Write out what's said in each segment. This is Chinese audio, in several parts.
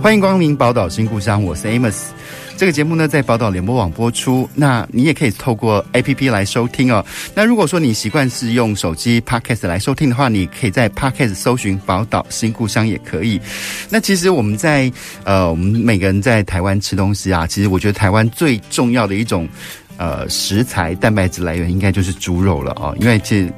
欢迎光临宝岛新故乡，我是 Amos。这个节目呢，在宝岛联播网播出。那你也可以透过 APP 来收听哦。那如果说你习惯是用手机 Podcast 来收听的话，你可以在 Podcast 搜寻宝岛新故乡也可以。那其实我们在呃，我们每个人在台湾吃东西啊，其实我觉得台湾最重要的一种呃食材蛋白质来源，应该就是猪肉了哦。因为其实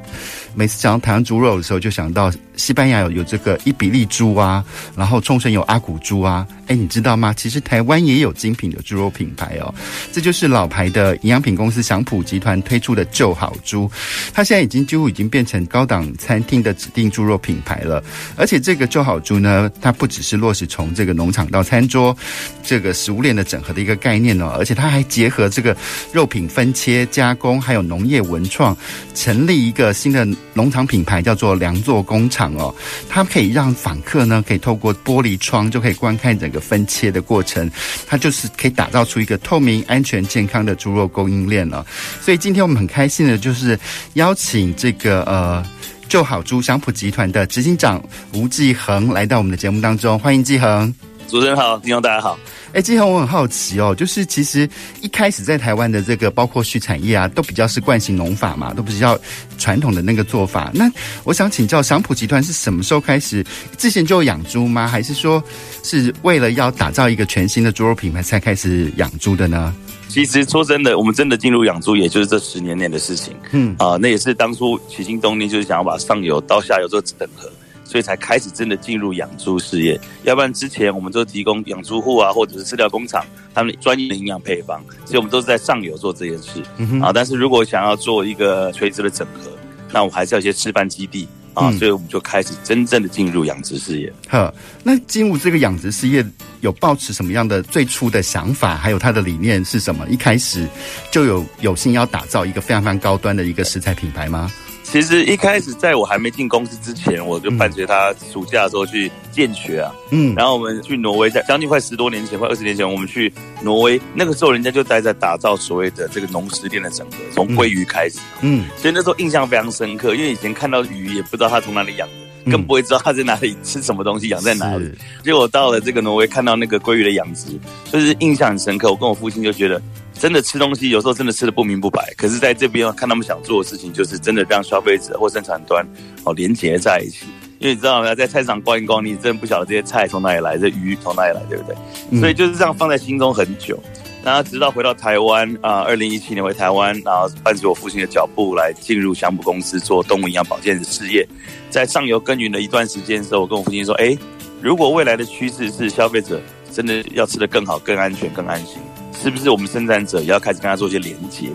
每次讲到台湾猪肉的时候，就想到。西班牙有有这个伊比利猪啊，然后冲绳有阿古猪啊，哎，你知道吗？其实台湾也有精品的猪肉品牌哦，这就是老牌的营养品公司祥普集团推出的旧好猪，它现在已经几乎已经变成高档餐厅的指定猪肉品牌了。而且这个旧好猪呢，它不只是落实从这个农场到餐桌这个食物链的整合的一个概念哦，而且它还结合这个肉品分切加工，还有农业文创，成立一个新的农场品牌，叫做良作工厂。哦，它可以让访客呢，可以透过玻璃窗就可以观看整个分切的过程，它就是可以打造出一个透明、安全、健康的猪肉供应链了。所以今天我们很开心的，就是邀请这个呃就好猪祥普集团的执行长吴继恒来到我们的节目当中，欢迎继恒。主持人好，听众大家好。哎，继恒，我很好奇哦，就是其实一开始在台湾的这个包括畜产业啊，都比较是惯性农法嘛，都比较传统的那个做法。那我想请教祥普集团是什么时候开始之前就养猪吗？还是说是为了要打造一个全新的猪肉品牌才开始养猪的呢？其实说真的，我们真的进入养猪，也就是这十年内的事情。嗯啊、呃，那也是当初起心动念，就是想要把上游到下游做整合。所以才开始真的进入养猪事业，要不然之前我们都提供养猪户啊，或者是饲料工厂他们专业的营养配方，所以我们都是在上游做这件事、嗯、啊。但是如果想要做一个垂直的整合，那我们还是要一些示范基地啊、嗯，所以我们就开始真正的进入养殖事业。呵，那进入这个养殖事业有抱持什么样的最初的想法，还有它的理念是什么？一开始就有有心要打造一个非常非常高端的一个食材品牌吗？其实一开始在我还没进公司之前，我就伴随他暑假的时候去见学啊，嗯，然后我们去挪威，在将近快十多年前，快二十年前，我们去挪威，那个时候人家就待在打造所谓的这个农食店的整合，从鲑鱼开始，嗯，所以那时候印象非常深刻，因为以前看到鱼也不知道它从哪里养的，更不会知道它在哪里吃什么东西，养在哪里。结果到了这个挪威，看到那个鲑鱼的养殖，就是印象很深刻。我跟我父亲就觉得。真的吃东西，有时候真的吃的不明不白。可是在这边看他们想做的事情，就是真的让消费者或生产端哦连结在一起。因为你知道吗，在菜场逛一逛，你真的不晓得这些菜从哪里来，这鱼从哪里来，对不对？嗯。所以就是这样放在心中很久。然后直到回到台湾啊，二零一七年回台湾，然后伴随我父亲的脚步来进入祥普公司做动物营养保健的事业。在上游耕耘了一段时间的时候，我跟我父亲说：“哎，如果未来的趋势是消费者真的要吃的更好、更安全、更安心。”是不是我们生产者也要开始跟他做一些连接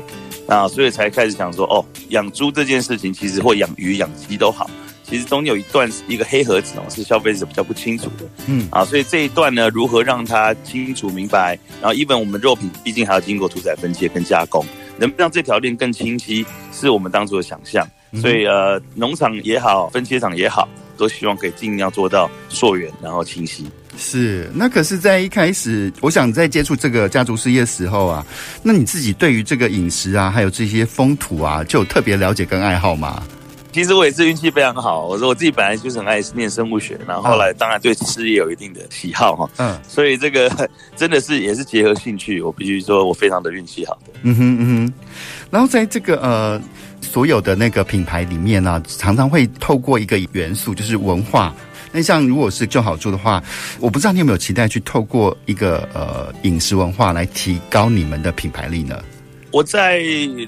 啊？所以才开始想说，哦，养猪这件事情其实或养鱼、养鸡都好，其实中间有一段一个黑盒子哦，是消费者比较不清楚的。嗯啊，所以这一段呢，如何让他清楚明白？然后，even 我们肉品毕竟还要经过屠宰、分切跟加工，能不能让这条链更清晰，是我们当初的想象。所以呃，农场也好，分切厂也好，都希望可以尽量做到溯源，然后清晰。是，那可是，在一开始，我想在接触这个家族事业的时候啊，那你自己对于这个饮食啊，还有这些风土啊，就有特别了解跟爱好吗？其实我也是运气非常好，我说我自己本来就是很爱念生物学，然后后来当然对吃也有一定的喜好哈，嗯，所以这个真的是也是结合兴趣，我必须说我非常的运气好的，嗯哼嗯哼，然后在这个呃所有的那个品牌里面呢、啊，常常会透过一个元素，就是文化。那像如果是就好做的话，我不知道你有没有期待去透过一个呃饮食文化来提高你们的品牌力呢？我在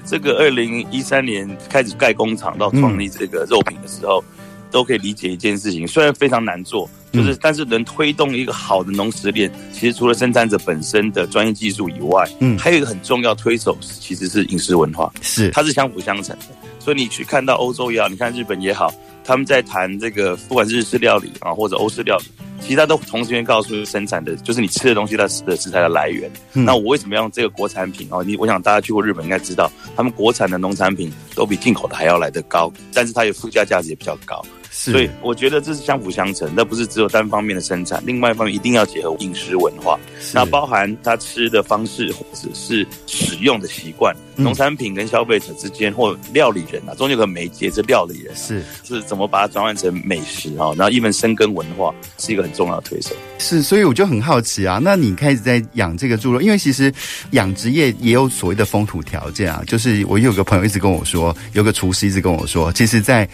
这个二零一三年开始盖工厂到创立这个肉品的时候，嗯，都可以理解一件事情，虽然非常难做，就是但是能推动一个好的农食链，其实除了生产者本身的专业技术以外，嗯，还有一个很重要推手，其实是饮食文化，是它是相辅相成的。所以你去看到欧洲也好，你看日本也好。他们在谈这个，不管是日式料理啊，或者欧式料理，其实他都同时间告诉生产的，就是你吃的东西它的食材的来源。嗯、那我为什么要用这个国产品哦？你我想大家去过日本应该知道，他们国产的农产品都比进口的还要来得高，但是它有附加价值也比较高。是所以我觉得这是相辅相成，那不是只有单方面的生产，另外一方面一定要结合饮食文化，那包含他吃的方式或者是使用的习惯，农、嗯、产品跟消费者之间或料理人啊，中间有个媒介是料理人、啊，是是怎么把它转换成美食啊？然后一门深耕文化是一个很重要的推手。是，所以我就很好奇啊，那你开始在养这个猪肉，因为其实养殖业也有所谓的风土条件啊，就是我有个朋友一直跟我说，有个厨师一直跟我说，其实，在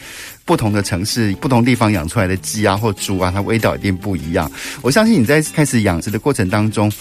不同的城市、不同地方养出来的鸡啊或猪啊，它味道一定不一样。我相信你在开始养殖的过程当中，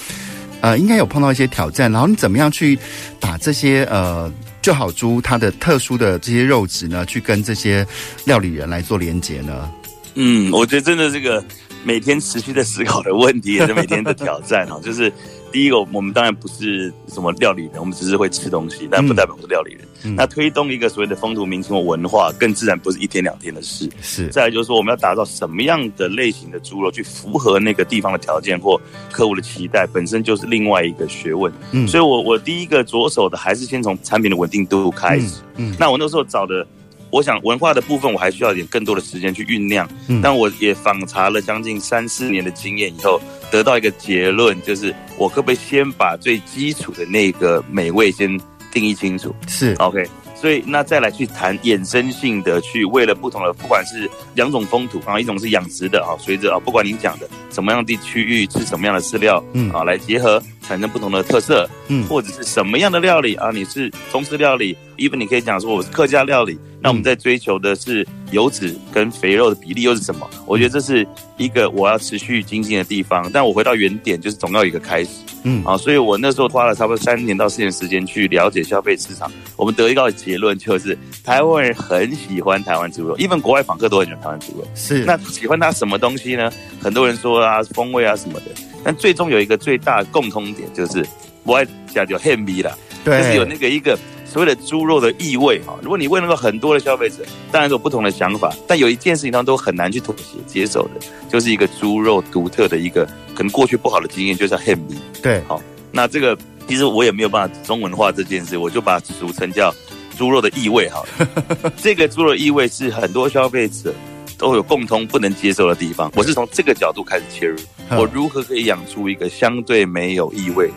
呃，应该有碰到一些挑战。然后你怎么样去把这些呃就好猪它的特殊的这些肉质呢，去跟这些料理人来做连接呢？嗯，我觉得真的这个每天持续在思考的问题，也是每天的挑战哈，就是。第一个，我们当然不是什么料理人，我们只是会吃东西，但不代表是料理人。嗯、那推动一个所谓的风土民情或文化，更自然不是一天两天的事。是。再来就是说，我们要打造什么样的类型的猪肉，去符合那个地方的条件或客户的期待，本身就是另外一个学问。嗯。所以我我第一个着手的还是先从产品的稳定度开始。嗯。嗯，那我那时候找的。我想文化的部分，我还需要一点更多的时间去酝酿。嗯，但我也访查了将近三四年的经验以后，得到一个结论，就是我可不可以先把最基础的那个美味先定义清楚？是 OK。所以那再来去谈衍生性的，去为了不同的，不管是两种风土啊，一种是养殖的啊，随着啊，不管您讲的什么样的区域吃什么样的饲料，嗯啊，来结合产生不同的特色，嗯，或者是什么样的料理啊，你是中式料理，even 你可以讲说我是客家料理。那我们在追求的是油脂跟肥肉的比例又是什么？我觉得这是一个我要持续精进的地方。但我回到原点，就是总要有一个开始。嗯，啊，所以我那时候花了差不多三年到四年时间去了解消费市场。我们得一个结论就是，台湾人很喜欢台湾猪肉，一般国外访客都很喜欢台湾猪肉。是，那喜欢它什么东西呢？很多人说啊，风味啊什么的。但最终有一个最大的共通点，就是我爱讲叫 hand 啦，对，就是有那个一个。所谓的猪肉的异味哈，如果你问那个很多的消费者，当然有不同的想法，但有一件事情他们都很难去妥协接受的，就是一个猪肉独特的一个可能过去不好的经验，就是 ham 对，好，那这个其实我也没有办法中文化这件事，我就把它俗称叫猪肉的异味哈。这个猪肉异味是很多消费者都有共通不能接受的地方。我是从这个角度开始切入，我如何可以养出一个相对没有异味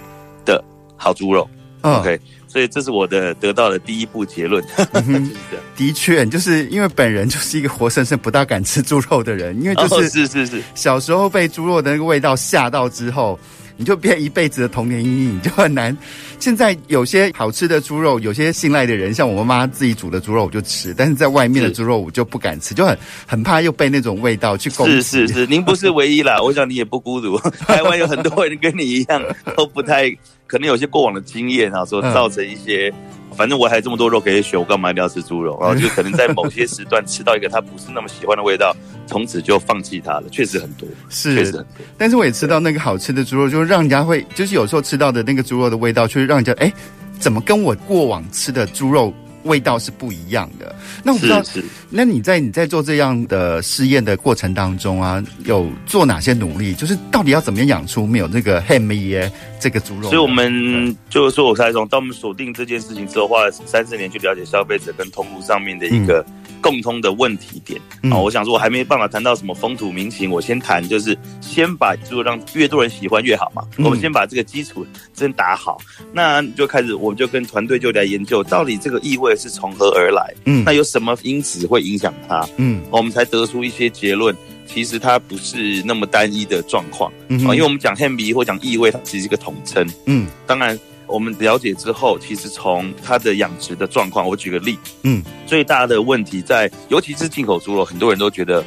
的好猪肉？OK。所以这是我的得到的第一步结论。嗯、的确，就是因为本人就是一个活生生不大敢吃猪肉的人，因为就是、哦、是是是，小时候被猪肉的那个味道吓到之后，你就变一辈子的童年阴影，就很难。现在有些好吃的猪肉，有些信赖的人，像我妈妈自己煮的猪肉我就吃，但是在外面的猪肉我就不敢吃，就很很怕又被那种味道去 攻击。是是是，您不是唯一啦，我想你也不孤独，台湾有很多人跟你一样都不太。可能有些过往的经验啊，说造成一些，嗯、反正我还有这么多肉可以选，我干嘛一定要吃猪肉？然后就可能在某些时段吃到一个他不是那么喜欢的味道，从此就放弃它了。确实很多，是确实很多。但是我也吃到那个好吃的猪肉，就让人家会，就是有时候吃到的那个猪肉的味道，却让人家哎，怎么跟我过往吃的猪肉？味道是不一样的。那我不知道，那你在你在做这样的试验的过程当中啊，有做哪些努力？就是到底要怎么样养出没有那个 ham 耶这个猪肉？所以我们就是说，我才从当我们锁定这件事情之后，花了三四年去了解消费者跟通路上面的一个。嗯共通的问题点啊，嗯、我想说，我还没办法谈到什么风土民情，我先谈就是先把猪肉让越多人喜欢越好嘛。嗯、我们先把这个基础先打好，那就开始，我们就跟团队就来研究，到底这个异味是从何而来？嗯，那有什么因子会影响它？嗯，我们才得出一些结论，其实它不是那么单一的状况。嗯哼，因为我们讲 ham 或讲异味，它其实是一个统称。嗯，当然。我们了解之后，其实从它的养殖的状况，我举个例，嗯，最大的问题在，尤其是进口猪肉，很多人都觉得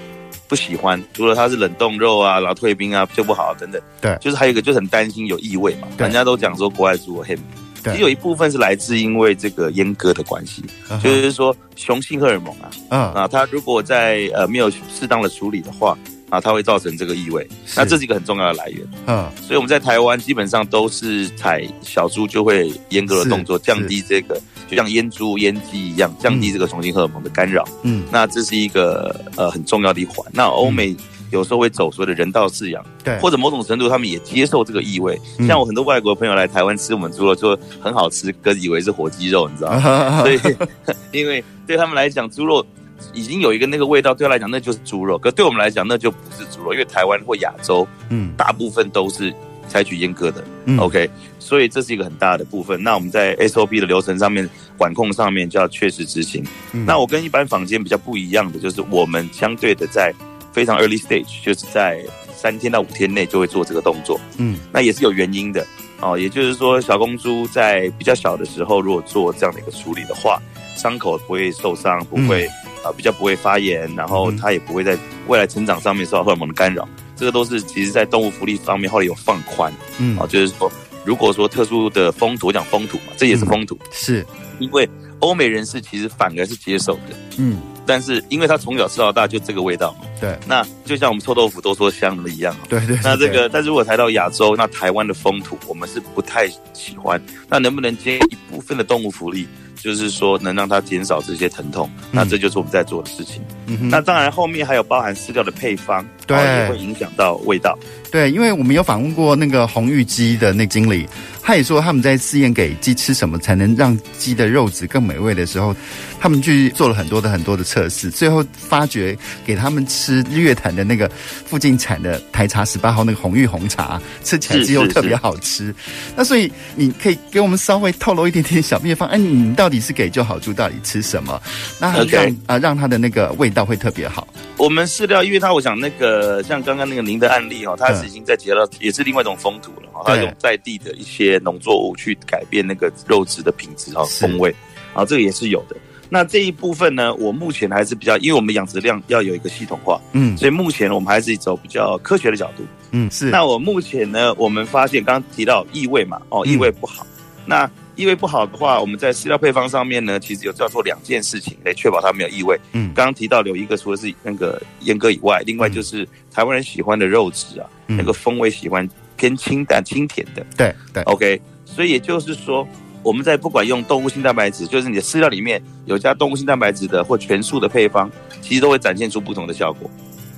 不喜欢，除了它是冷冻肉啊，然后退冰啊就不好啊等等，对，就是还有一个就很担心有异味嘛，人家都讲说国外猪肉黑，对。其实有一部分是来自因为这个阉割的关系，对就是说雄性荷尔蒙啊，嗯。啊，它如果在呃没有适当的处理的话。啊，它会造成这个异味，那这是一个很重要的来源。嗯，所以我们在台湾基本上都是采小猪就会阉割的动作，降低这个，就像阉猪、阉鸡一样，降低这个雄性荷尔蒙的干扰。嗯，那这是一个呃很重要的一环。那欧美有时候会走所谓的人道饲养，对，或者某种程度他们也接受这个异味。嗯、像我很多外国朋友来台湾吃我们猪肉，就很好吃，哥以为是火鸡肉，你知道吗？所以 因为对他们来讲，猪肉已经有一个那个味道，对他来讲那就是猪肉。可对我们来讲，那就不是猪肉，因为台湾或亚洲，嗯，大部分都是采取阉割的。嗯、OK，所以这是一个很大的部分。那我们在 SOP 的流程上面、管控上面就要确实执行。嗯、那我跟一般坊间比较不一样的，就是我们相对的在非常 early stage，就是在三天到五天内就会做这个动作。嗯，那也是有原因的哦。也就是说，小公猪在比较小的时候，如果做这样的一个处理的话，伤口不会受伤，不会。嗯啊，比较不会发炎，然后它也不会在未来成长上面受到荷尔蒙的干扰，这个都是其实在动物福利方面后来有放宽，嗯，啊，就是说，如果说特殊的风土，我讲风土嘛，这也是风土，嗯、是。因为欧美人士其实反而是接受的，嗯，但是因为他从小吃到大就这个味道嘛，对，那就像我们臭豆腐都说香的一样，对对，那这个，但是如果抬到亚洲，那台湾的风土我们是不太喜欢，那能不能接一部分的动物福利？就是说，能让它减少这些疼痛，那这就是我们在做的事情。嗯、那当然，后面还有包含饲料的配方，对，也会影响到味道。对，因为我们有访问过那个红玉鸡的那经理，他也说他们在试验给鸡吃什么才能让鸡的肉质更美味的时候，他们去做了很多的很多的测试，最后发觉给他们吃日月潭的那个附近产的台茶十八号那个红玉红茶，吃起来鸡肉特别好吃。是是是，那所以你可以给我们稍微透露一点点小秘方，哎，你到底是给就好猪到底吃什么？那让.啊让它的那个味道会特别好。我们饲料，因为它我想那个像刚刚那个您的案例哈，它是已经在结了，也是另外一种风土了哈，它用在地的一些农作物去改变那个肉质的品质和风味，啊，这个也是有的。那这一部分呢，我目前还是比较，因为我们养殖量要有一个系统化，嗯，所以目前我们还是走比较科学的角度，嗯，是。那我目前呢，我们发现刚刚提到异味嘛，哦，异味不好，那。异味不好的话，我们在饲料配方上面呢，其实有要做两件事情来确保它没有异味。嗯，刚刚提到有一个，除了是那个阉割以外，另外就是台湾人喜欢的肉质啊，嗯、那个风味喜欢偏清淡、清甜的。对对，OK。所以也就是说，我们在不管用动物性蛋白质，就是你的饲料里面有加动物性蛋白质的或全素的配方，其实都会展现出不同的效果。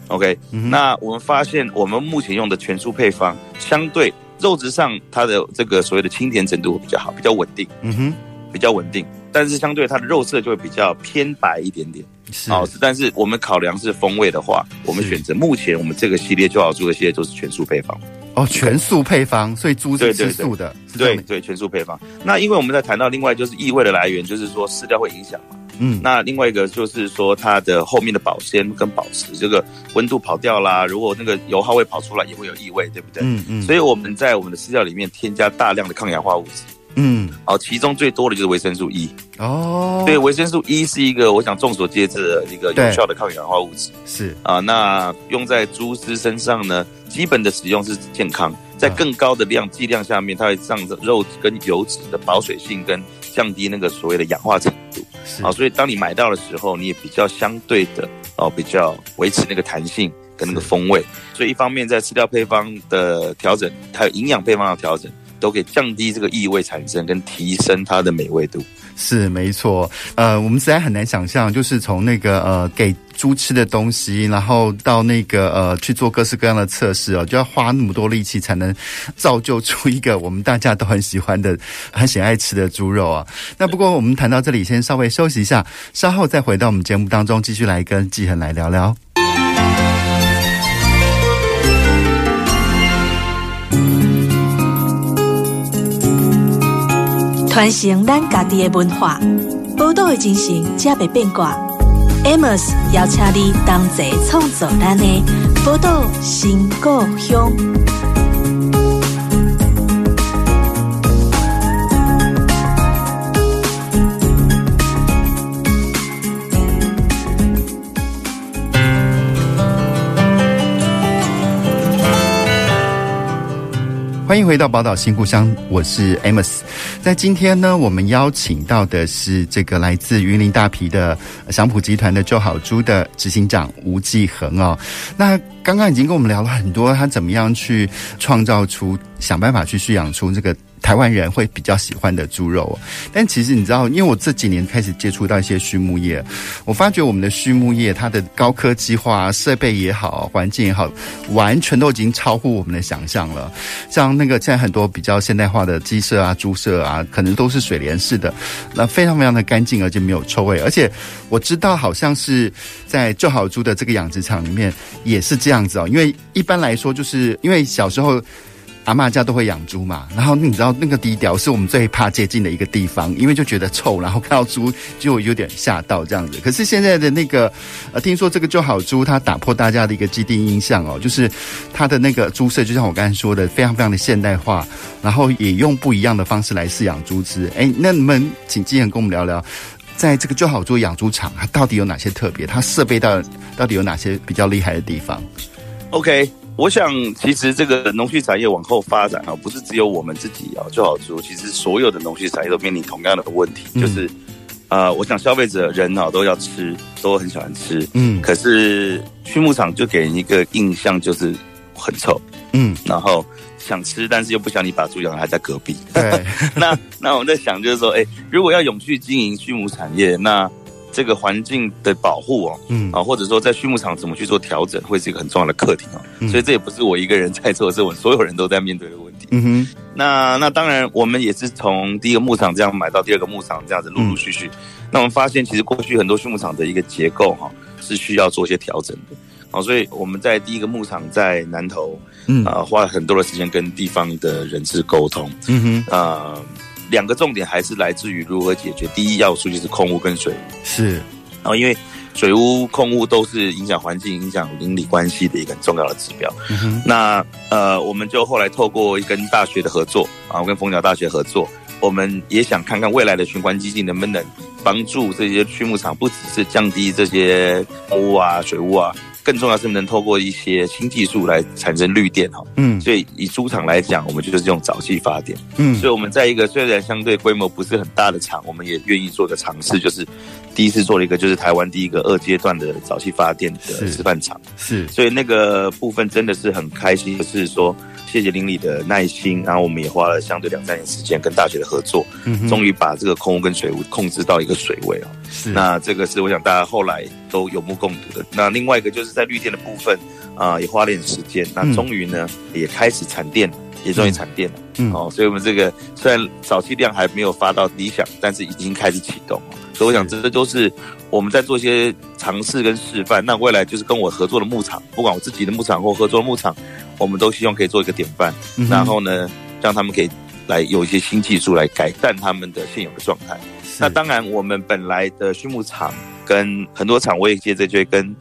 OK，、嗯、那我们发现，我们目前用的全素配方相对。肉质上，它的这个所谓的清甜程度会比较好，比较稳定，嗯哼，比较稳定。但是相对它的肉色就会比较偏白一点点，是。哦，但是我们考量是风味的话，我们选择目前我们这个系列就好猪的系列都是全素配方。哦，全素配方，所以猪是吃素的，对对，对，全素配方。那因为我们在谈到另外就是异味的来源，就是说饲料会影响嘛。嗯，那另外一个就是说，它的后面的保鲜跟保持，这个温度跑掉啦，如果那个油耗味跑出来，也会有异味，对不对？嗯嗯。嗯，所以我们在我们的饲料里面添加大量的抗氧化物质。嗯，好，其中最多的就是维生素 E。哦，对，维生素 E 是一个我想众所皆知的一个有效的抗氧化物质。是啊，那用在猪只身上呢，基本的使用是健康，在更高的量剂量下面，它会让肉跟油脂的保水性跟降低那个所谓的氧化程啊，所以当你买到的时候，你也比较相对的哦，比较维持那个弹性跟那个风味。所以一方面在饲料配方的调整，还有营养配方的调整，都可以降低这个异味产生跟提升它的美味度。是没错，呃，我们实在很难想象，就是从那个呃给猪吃的东西，然后到那个呃去做各式各样的测试哦，就要花那么多力气才能造就出一个我们大家都很喜欢的、很喜爱吃的猪肉啊。那不过我们谈到这里，先稍微休息一下，稍后再回到我们节目当中，继续来跟季恒来聊聊。传承咱家己的文化，宝岛的精神才袂变卦。Amos 邀请你同齐创作咱的宝岛新故乡。欢迎回到宝岛新故乡，我是 Amos。在今天呢，我们邀请到的是这个来自云林大皮的祥普集团的就好猪的执行长吴继恒哦。那刚刚已经跟我们聊了很多，他怎么样去创造出、想办法去驯养出这个台湾人会比较喜欢的猪肉。但其实你知道，因为我这几年开始接触到一些畜牧业，我发觉我们的畜牧业它的高科技化、设备也好、环境也好，完全都已经超乎我们的想象了。像那个现在很多比较现代化的鸡舍啊、猪舍啊，可能都是水帘式的，那非常非常的干净，而且没有臭味。而且我知道，好像是在就好猪的这个养殖场里面也是这样子哦。因为一般来说，就是因为小时候。阿嬷家都会养猪嘛，然后你知道那个低调是我们最怕接近的一个地方，因为就觉得臭，然后看到猪就有点吓到这样子。可是现在的那个，呃，听说这个就好猪，它打破大家的一个既定印象哦，就是它的那个猪舍，就像我刚才说的，非常非常的现代化，然后也用不一样的方式来饲养猪只。哎，那你们请基恒跟我们聊聊，在这个就好猪养猪场，它到底有哪些特别？它设备到到底有哪些比较厉害的地方？OK。我想，其实这个农畜产业往后发展啊，不是只有我们自己啊，就好猪，其实所有的农畜产业都面临同样的问题，就是，啊、呃，我想消费者人啊都要吃，都很喜欢吃，嗯，可是畜牧场就给人一个印象就是很臭，嗯，然后想吃，但是又不想你把猪养还在隔壁，对，那那我在想就是说，哎，如果要永续经营畜牧产业，那这个环境的保护哦，嗯啊，或者说在畜牧场怎么去做调整，会是一个很重要的课题哦。嗯、所以这也不是我一个人在做，是我们所有人都在面对的问题。嗯哼，那那当然，我们也是从第一个牧场这样买到第二个牧场这样子陆陆续续。嗯、那我们发现，其实过去很多畜牧场的一个结构哈是需要做一些调整的。好，所以我们在第一个牧场在南投，嗯啊，花了很多的时间跟地方的人士沟通。嗯哼，啊。两个重点还是来自于如何解决。第一要素就是空污跟水污，是。然后因为水污、空污都是影响环境、影响邻里关系的一个很重要的指标。嗯、那呃，我们就后来透过跟大学的合作啊，跟蜂鸟大学合作，我们也想看看未来的循环基金能不能帮助这些畜牧场，不只是降低这些空污啊、水污啊。更重要是能透过一些新技术来产生绿电哈，嗯，所以以猪场来讲，我们就是用沼气发电，嗯，所以我们在一个虽然相对规模不是很大的厂，我们也愿意做个尝试，就是第一次做了一个就是台湾第一个二阶段的沼气发电的示范厂，是，所以那个部分真的是很开心，就是说。谢谢林里的耐心，然后我们也花了相对两三年时间跟大学的合作，嗯，终于把这个空污跟水污控制到一个水位哦。是，那这个是我想大家后来都有目共睹的。那另外一个就是在绿电的部分啊、呃，也花了点时间，那终于呢、嗯、也开始产电了，也终于产电了。嗯，哦，所以我们这个虽然早期量还没有发到理想，但是已经开始启动。所以我想这都是我们在做一些尝试跟示范。那未来就是跟我合作的牧场，不管我自己的牧场或合作的牧场。我们都希望可以做一个典范，嗯、然后呢，让他们可以来有一些新技术来改善他们的现有的状态。那当然，我们本来的畜牧场跟很多场，我也接着就会跟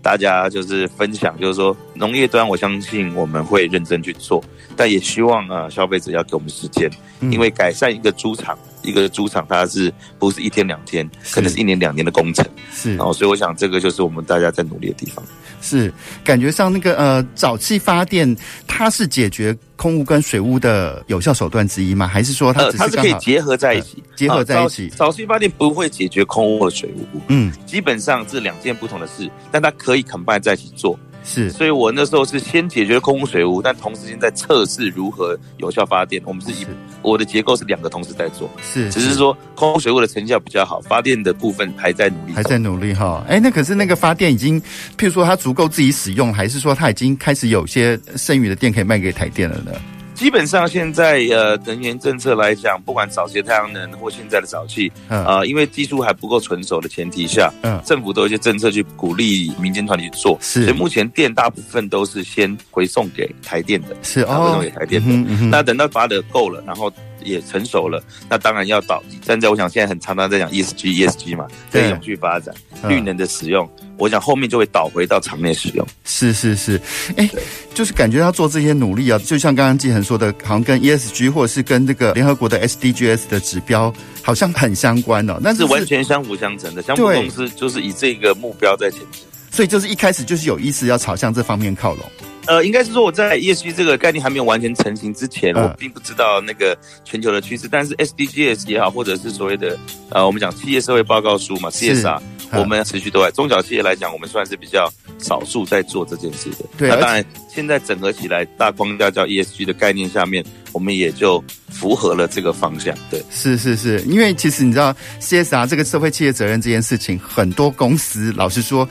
大家就是分享，就是说农业端，我相信我们会认真去做，但也希望啊，消费者要给我们时间，嗯、因为改善一个猪场，一个猪场它是不是一天两天，可能是一年两年的工程。是，然后所以我想这个就是我们大家在努力的地方。是，感觉上那个呃，沼气发电，它是解决空污跟水污的有效手段之一吗？还是说它只是、呃、它是可以结合在一起？呃、结合在一起，沼气发电不会解决空污和水污，嗯，基本上是两件不同的事，但它可以 combine 在一起做。是，所以我那时候是先解决空污水污，但同时间在测试如何有效发电。我们是以是我的结构是两个同时在做，是，只是说空污水污的成效比较好，发电的部分还在努力，还在努力哈。哎，那可是那个发电已经，譬如说它足够自己使用，还是说它已经开始有些剩余的电可以卖给台电了呢？基本上现在呃能源政策来讲，不管早期的太阳能或现在的沼气，啊、呃，因为技术还不够成熟的前提下，嗯，政府都有一些政策去鼓励民间团体去做，是，所以目前电大部分都是先回送给台电的，是啊，回送给台电的，嗯嗯、那等到发的够了，然后。也成熟了，那当然要导。现在我想，现在很常常在讲 ESG、ESG 嘛，对，永续发展、绿能的使用，我想后面就会导回到场内使用。是是是，哎，就是感觉要做这些努力啊，就像刚刚季恒说的，好像跟 ESG 或者是跟这个联合国的 SDGs 的指标好像很相关哦。那是完全相辅相成的，相互公司就是以这个目标在前进。所以就是一开始就是有意识要朝向这方面靠拢。呃，应该是说我在 ESG 这个概念还没有完全成型之前，嗯、我并不知道那个全球的趋势。但是 SDGs 也好，或者是所谓的呃，我们讲企业社会报告书嘛，CSR，是我们持续都在中小企业来讲，我们算是比较少数在做这件事的。对，那当然现在整合起来大框架叫 ESG 的概念下面，我们也就符合了这个方向。对，是是是，因为其实你知道 CSR 这个社会企业责任这件事情，很多公司老实说。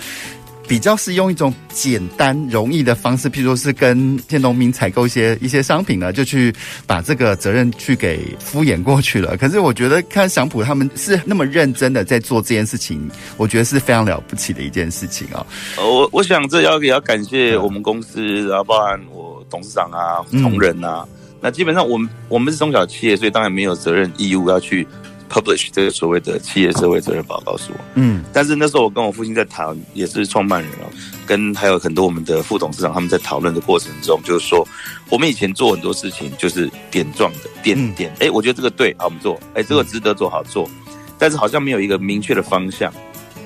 比较是用一种简单容易的方式，譬如说是跟一些农民采购一些一些商品呢，就去把这个责任去给敷衍过去了。可是我觉得看祥普他们是那么认真的在做这件事情，我觉得是非常了不起的一件事情啊、哦。我我想这要也要感谢我们公司，然后包含我董事长啊、同仁啊。嗯、那基本上我们我们是中小企业，所以当然没有责任义务要去。Publish 这个所谓的企业社会责任报告书，嗯，但是那时候我跟我父亲在谈，也是创办人哦，跟还有很多我们的副董事长他们在讨论的过程中，就是说我们以前做很多事情就是点状的点点，哎，我觉得这个对，好，我们做，哎，这个值得做好做，但是好像没有一个明确的方向。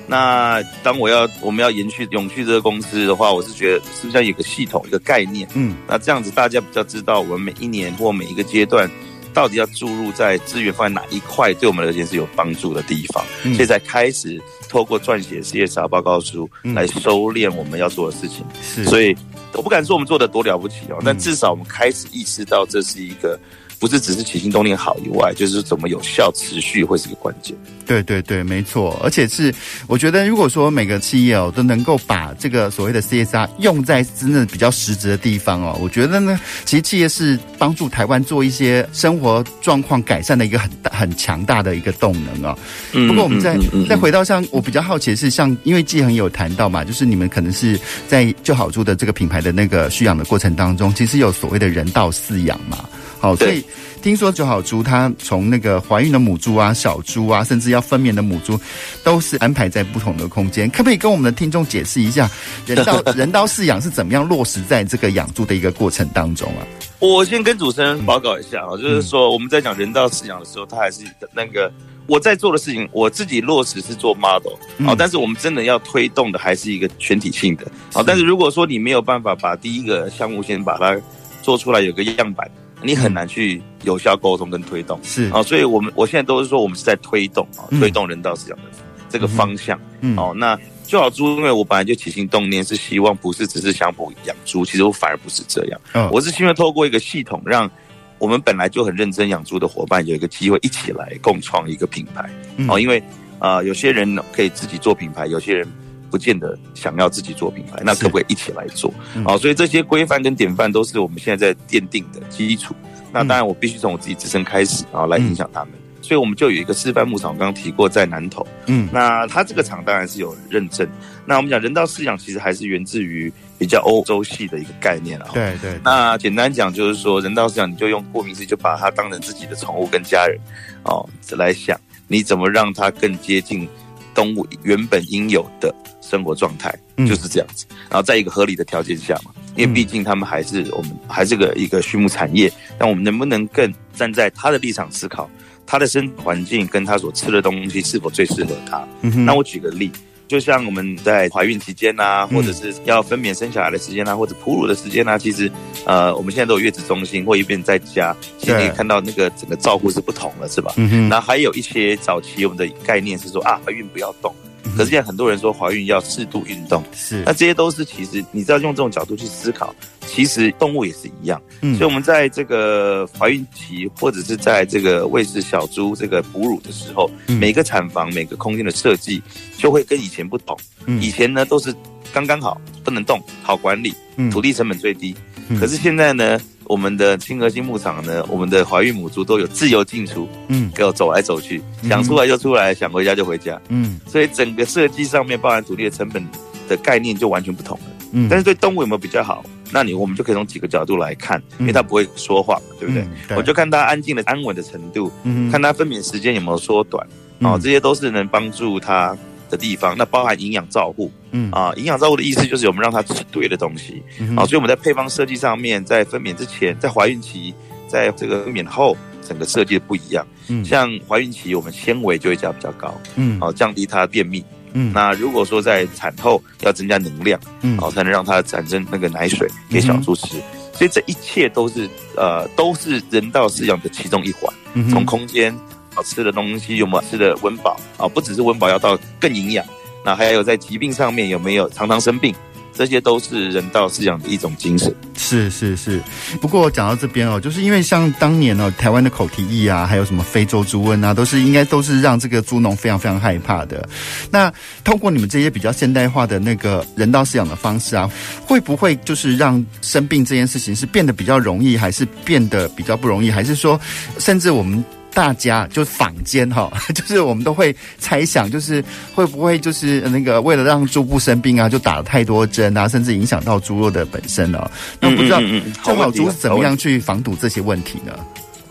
那当我要我们要延续永续这个公司的话，我是觉得是不是要有个系统一个概念，嗯，那这样子大家比较知道我们每一年或每一个阶段。到底要注入在资源放在哪一块，对我们而言是有帮助的地方，嗯、所以才开始透过撰写 CSR 报告书来收敛我们要做的事情。是，所以我不敢说我们做的多了不起哦，但至少我们开始意识到这是一个。不是只是起心动念好以外，就是怎么有效持续会是一个关键。对对对，没错。而且是我觉得，如果说每个企业哦都能够把这个所谓的 CSR 用在真正比较实质的地方哦，我觉得呢，其实企业是帮助台湾做一些生活状况改善的一个很大很强大的一个动能啊、哦。嗯。不过我们再、嗯嗯嗯、再回到像我比较好奇的是，像因为季恒有谈到嘛，就是你们可能是在就好住的这个品牌的那个蓄养的过程当中，其实有所谓的人道饲养嘛。好，所以听说九好猪它从那个怀孕的母猪啊、小猪啊，甚至要分娩的母猪，都是安排在不同的空间。可不可以跟我们的听众解释一下，人道 人道饲养是怎么样落实在这个养猪的一个过程当中啊？我先跟主持人报告一下啊，嗯、就是说我们在讲人道饲养的时候，它还是那个我在做的事情，我自己落实是做 model，好，但是我们真的要推动的还是一个全体性的。好，但是如果说你没有办法把第一个项目先把它做出来，有个样板。你很难去有效沟通跟推动，是啊，所以我们我现在都是说我们是在推动啊，推动人道饲养的这个方向。嗯，哦，那就好猪，因为我本来就起心动念是希望不是只是想补养猪，其实我反而不是这样。嗯，我是希望透过一个系统，让我们本来就很认真养猪的伙伴有一个机会一起来共创一个品牌。哦，因为啊，有些人可以自己做品牌，有些人。不见得想要自己做品牌，那可不可以一起来做？好，所以这些规范跟典范都是我们现在在奠定的基础。那当然，我必须从我自己自身开始，然后来影响他们。所以我们就有一个示范牧场，我刚刚提过在南投。嗯，那它这个厂当然是有认证。那我们讲人道饲养，其实还是源自于比较欧洲系的一个概念啊。对对。那简单讲就是说，人道饲养，你就用顾名思义，就把它当成自己的宠物跟家人哦来想，你怎么让它更接近动物原本应有的。生活状态就是这样子，嗯、然后在一个合理的条件下嘛，因为毕竟他们还是我们还是个一个畜牧产业，但我们能不能更站在他的立场思考，他的生环境跟他所吃的东西是否最适合他？嗯、那我举个例，就像我们在怀孕期间啊，或者是要分娩生小孩的时间啊，或者哺乳的时间啊，其实呃，我们现在都有月子中心或一边在家，其实看到那个整个照顾是不同了，是吧？嗯哼。那还有一些早期我们的概念是说啊，怀孕不要动。可是现在很多人说怀孕要适度运动，是那这些都是其实你知道用这种角度去思考，其实动物也是一样。嗯，所以我们在这个怀孕期或者是在这个喂食小猪这个哺乳的时候，嗯、每个产房每个空间的设计就会跟以前不同。嗯，以前呢都是刚刚好，不能动，好管理，土地成本最低。嗯、可是现在呢？我们的亲和性牧场呢，我们的怀孕母猪都有自由进出，嗯，给我走来走去，想出来就出来，想回家就回家，嗯，所以整个设计上面包含土地的成本的概念就完全不同了，嗯，但是对动物有没有比较好？那你我们就可以从几个角度来看，因为它不会说话，对不对？我就看它安静的安稳的程度，嗯，看它分娩时间有没有缩短，哦，这些都是能帮助它的地方，那包含营养照护，嗯啊，营养照顾的意思就是我们让它吃对的东西，嗯、啊，所以我们在配方设计上面，在分娩之前，在怀孕期，在这个分娩后，整个设计的不一样。嗯，像怀孕期，我们纤维就会加比较高，嗯，啊，降低它的便秘，嗯，那如果说在产后要增加能量，嗯，啊，才能让它产生那个奶水给小猪吃，嗯、所以这一切都是呃，都是人道饲养的其中一环，从空间。啊吃的东西有没有吃的温饱啊？不只是温饱，要到更营养，那还有在疾病上面有没有常常生病？这些都是人道饲养的一种精神。是是是，不过讲到这边哦，就是因为像当年哦，台湾的口蹄疫啊，还有什么非洲猪瘟啊，都是应该都是让这个猪农非常非常害怕的。那通过你们这些比较现代化的那个人道饲养的方式啊，会不会就是让生病这件事情是变得比较容易，还是变得比较不容易？还是说，甚至我们？大家就坊间哈，就是我们都会猜想，就是会不会就是那个为了让猪不生病啊，就打了太多针啊，甚至影响到猪肉的本身了。那不知道正好猪是怎么样去防堵这些问题呢？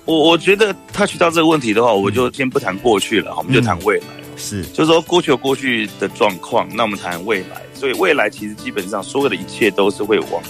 我我觉得他提到这个问题的话，我就先不谈过去了，我们就谈未来。是，就是说过去有过去的状况，那我们谈未来。所以未来其实基本上所有的一切都是会往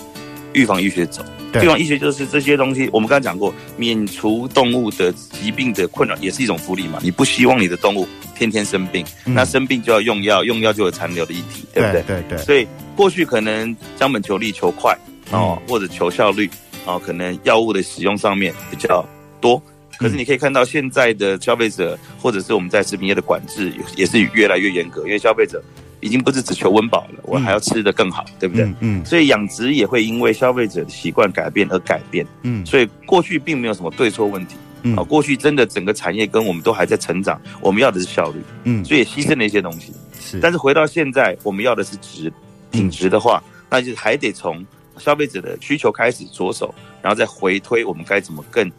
预防医学走。预防医学就是这些东西，我们刚才讲过，免除动物的疾病的困扰也是一种福利嘛。你不希望你的动物天天生病，嗯、那生病就要用药，用药就有残留的议题，对不对？对对，对。所以过去可能将本求利、求快哦，嗯、或者求效率哦，可能药物的使用上面比较多。可是你可以看到现在的消费者，或者是我们在食品业的管制也是越来越严格，因为消费者。已经不是只求温饱了，我还要吃得更好，嗯、对不对？嗯，嗯，所以养殖也会因为消费者的习惯改变而改变。嗯，所以过去并没有什么对错问题。嗯，啊，过去真的整个产业跟我们都还在成长，我们要的是效率。嗯，所以也牺牲了一些东西。是，但是回到现在，我们要的是值，品质的话，嗯、那就还得从消费者的需求开始着手，然后再回推我们该怎么更。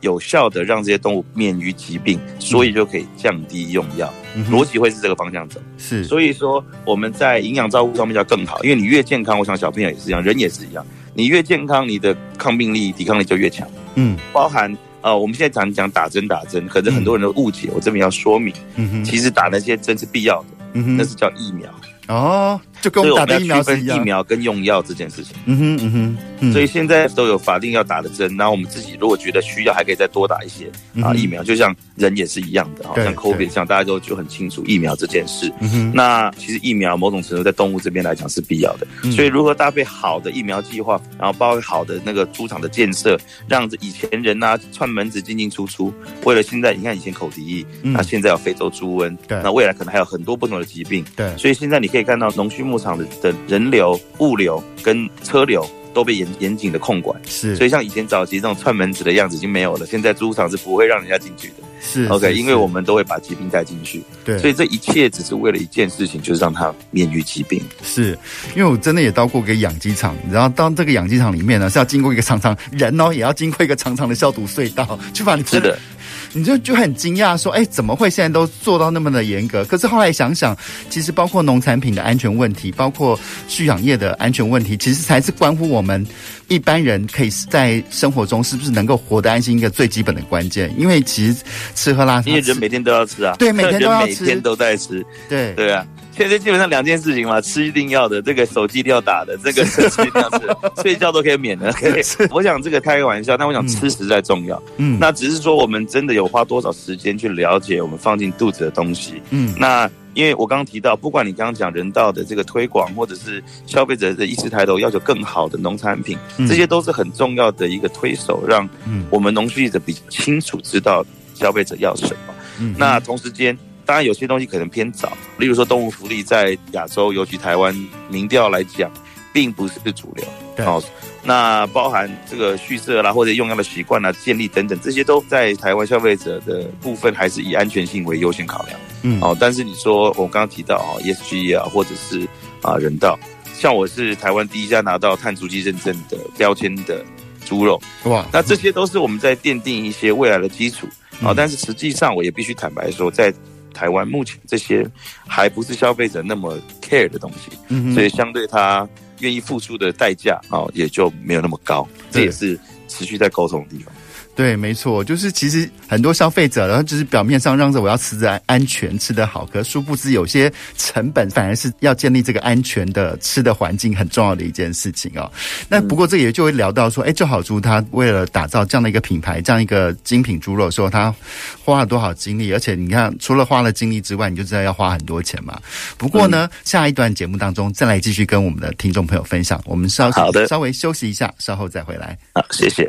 有效的让这些动物免于疾病，所以就可以降低用药，嗯、逻辑会是这个方向走。是，所以说我们在营养照顾上面要更好，因为你越健康，我想小朋友也是一样，人也是一样，你越健康，你的抗病力、抵抗力就越强。嗯，包含呃，我们现在常讲打针打针，可是很多人都误解，我这边要说明，其实打那些针是必要的，嗯哼，那是叫疫苗。哦。就跟我们打的疫苗是一样，疫苗跟用药这件事情。嗯哼嗯哼，嗯，所以现在都有法定要打的针，然后我们自己如果觉得需要，还可以再多打一些啊疫苗。就像人也是一样的，好像 COVID 像大家都就很清楚疫苗这件事。那其实疫苗某种程度在动物这边来讲是必要的。所以如何搭配好的疫苗计划，然后包括好的那个猪场的建设，让以前人呐串门子进进出出，为了现在你看以前口蹄疫，那现在有非洲猪瘟，对，那未来可能还有很多不同的疾病。对，所以现在你可以看到农畜牧场的的人流、物流跟车流都被严严谨的控管，是，所以像以前早期这种串门子的样子已经没有了。现在猪场是不会让人家进去的，是 OK，因为我们都会把疾病带进去，对，所以这一切只是为了一件事情，就是让它免于疾病。是，因为我真的也到过一个养鸡场，然后到这个养鸡场里面呢，是要经过一个长长人哦，也要经过一个长长的消毒隧道，去把你是的。你就就很惊讶，说：“哎，怎么会现在都做到那么的严格？”可是后来想想，其实包括农产品的安全问题，包括畜养业的安全问题，其实才是关乎我们一般人可以在生活中是不是能够活得安心一个最基本的关键。因为其实吃喝拉撒，因为人每天都要吃啊，对，每天都要吃，每天都在吃，对对啊。现在基本上两件事情嘛，吃一定要的，这个手机一定要打的，这个手机一定要吃，睡觉都可以免的。可以，我想这个开个玩笑，但我想吃实在重要。嗯，那只是说我们真的有花多少时间去了解我们放进肚子的东西。嗯，那因为我刚刚提到，不管你刚刚讲人道的这个推广，或者是消费者的意识抬头，要求更好的农产品，这些都是很重要的一个推手，让我们农畜业者比较清楚知道消费者要什么。嗯，那同时间。当然，有些东西可能偏早，例如说动物福利在亚洲，尤其台湾，民调来讲，并不是主流。对，好，那包含这个畜舍啦，或者用药的习惯啦，建立等等，这些都在台湾消费者的部分，还是以安全性为优先考量。嗯，哦，但是你说我刚刚提到啊，ESG 啊，或者是啊人道，像我是台湾第一家拿到碳足迹认证的标签的猪肉，哇，那这些都是我们在奠定一些未来的基础。啊，但是实际上我也必须坦白说，在台湾目前这些还不是消费者那么 care 的东西，嗯、所以相对他愿意付出的代价啊，也就没有那么高。这也是持续在沟通的地方。对，没错，就是其实很多消费者，然后就是表面上让着我要吃的安全、吃得好，可殊不知有些成本反而是要建立这个安全的吃的环境很重要的一件事情哦。那不过这也就会聊到说，哎，就好猪它为了打造这样的一个品牌，这样一个精品猪肉的时候，它花了多少精力？而且你看，除了花了精力之外，你就知道要花很多钱嘛。不过呢，嗯、下一段节目当中再来继续跟我们的听众朋友分享。我们稍好的稍微休息一下，稍后再回来。好，谢谢。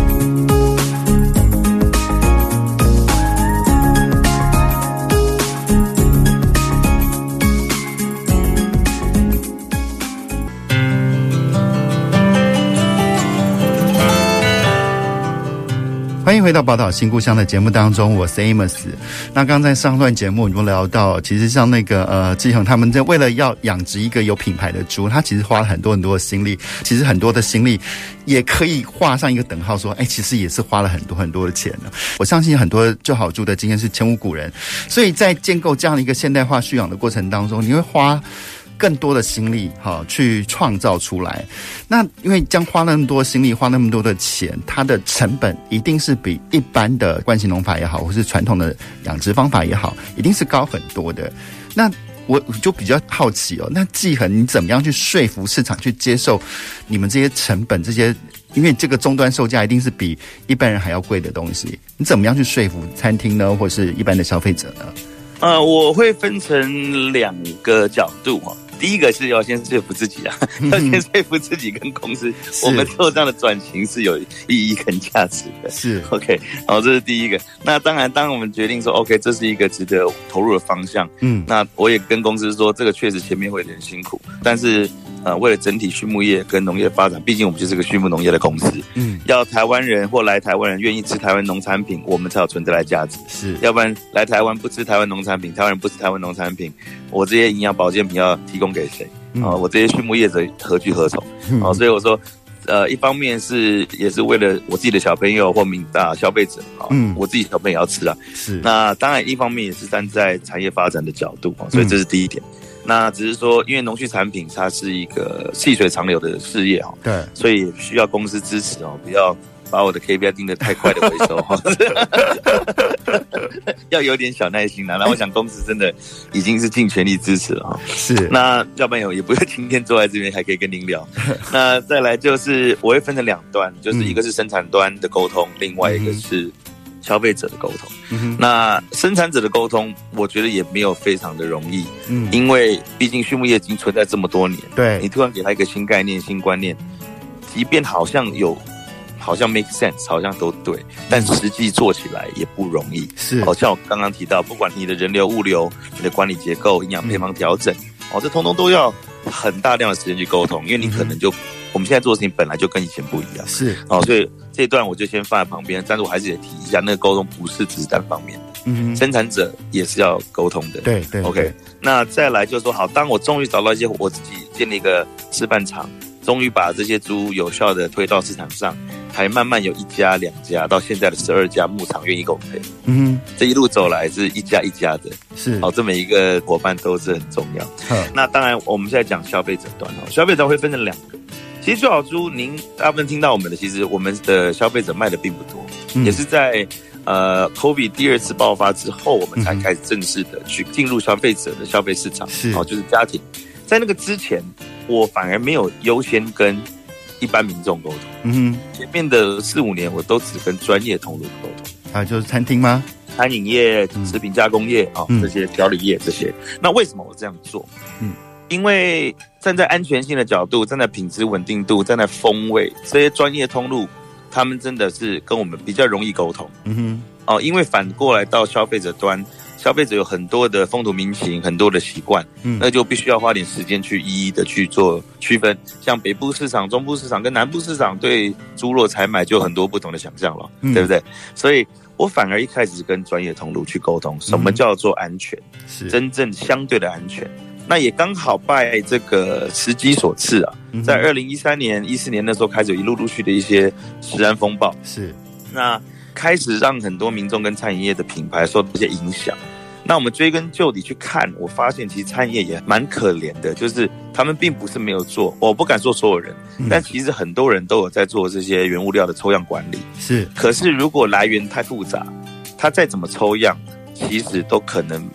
欢迎回到宝岛新故乡的节目当中，我是 Amos。那刚在上段节目，你们聊到，其实像那个呃，志恒他们在为了要养殖一个有品牌的猪，他其实花了很多很多的心力。其实很多的心力也可以画上一个等号，说，哎，其实也是花了很多很多的钱呢。我相信很多救好猪的经验是前无古人，所以在建构这样的一个现代化畜养的过程当中，你会花。更多的心力，哈，去创造出来。那因为将花那么多心力，花那么多的钱，它的成本一定是比一般的惯性农法也好，或是传统的养殖方法也好，一定是高很多的。那我就比较好奇哦，那季恒你怎么样去说服市场去接受你们这些成本？这些因为这个终端售价一定是比一般人还要贵的东西，你怎么样去说服餐厅呢，或是一般的消费者呢？呃，我会分成两个角度哈。第一个是要先说服自己啊，要先说服自己跟公司，我们做这样的转型是有意义跟价值的。是 OK，好，这是第一个。那当然，当我们决定说 OK，这是一个值得投入的方向，嗯，那我也跟公司说，这个确实前面会有点辛苦，但是。呃，为了整体畜牧业跟农业发展，毕竟我们就是个畜牧农业的公司，嗯，要台湾人或来台湾人愿意吃台湾农产品，我们才有存在的价值。是，要不然来台湾不吃台湾农产品，台湾人不吃台湾农产品，我这些营养保健品要提供给谁？啊、我这些畜牧业者何去何从？啊、所以我说，呃，一方面是也是为了我自己的小朋友或民大消费者啊，嗯，我自己小朋友也要吃啊。是，那当然一方面也是站在产业发展的角度啊，所以这是第一点。嗯那只是说，因为农畜产品它是一个细水长流的事业哈，对，所以需要公司支持哦，不要把我的 KPI 定的太快的回收哈，要有点小耐心啦。那我想公司真的已经是尽全力支持了哈。是，那要不然也也不会今天坐在这边还可以跟您聊。那再来就是我会分成两段，就是一个是生产端的沟通，另外一个是。消费者的沟通，嗯，那生产者的沟通，我觉得也没有非常的容易，嗯，因为毕竟畜牧业已经存在这么多年，对，你突然给他一个新概念、新观念，即便好像有，好像 make sense，好像都对，但实际做起来也不容易，是，好像我刚刚提到，不管你的人流、物流、你的管理结构、营养配方调整，哦，这通通都要很大量的时间去沟通，因为你可能就。我们现在做的事情本来就跟以前不一样，是。哦，所以这一段我就先放在旁边。但是我还是得提一下，那个沟通不是只是单方面的，嗯，生产者也是要沟通的，对对，OK。那再来就是说，好，当我终于找到一些我自己建立一个示范场，终于把这些猪有效的推到市场上，还慢慢有一家两家到现在的十二家牧场愿意给我配，嗯，这一路走来是一家一家的，是。哦，这每一个伙伴都是很重要。那当然，我们现在讲消费者端哦，消费者会分成两个。其实救好猪，您大部分听到我们的，其实我们的消费者卖的并不多，嗯、也是在呃 COVID 第二次爆发之后，我们才开始正式的去进入消费者的消费市场，是。哦，就是家庭。在那个之前，我反而没有优先跟一般民众沟通，嗯哼，前面的四五年我都只跟专业通路沟通，啊，就是餐厅吗？餐饮业、食品加工业啊、嗯哦，这些调理业这些。那为什么我这样做？嗯。因为站在安全性的角度，站在品质稳定度，站在风味这些专业通路，他们真的是跟我们比较容易沟通。嗯哼，哦，因为反过来到消费者端，消费者有很多的风土民情，很多的习惯，嗯，那就必须要花点时间去一一的去做区分。像北部市场、中部市场跟南部市场对猪肉采买就有很多不同的想象了，嗯，对不对？所以我反而一开始跟专业通路去沟通，什么叫做安全？是真正相对的安全。那也刚好拜这个时机所赐啊，在二零一三年、一四年那时候开始一路陆续的一些食安风暴，是那开始让很多民众跟餐饮业的品牌受到一些影响。那我们追根究底去看，我发现其实餐饮业也蛮可怜的，就是他们并不是没有做，我不敢说所有人，但其实很多人都有在做这些原物料的抽样管理。是，可是如果来源太复杂，他再怎么抽样，其实都可能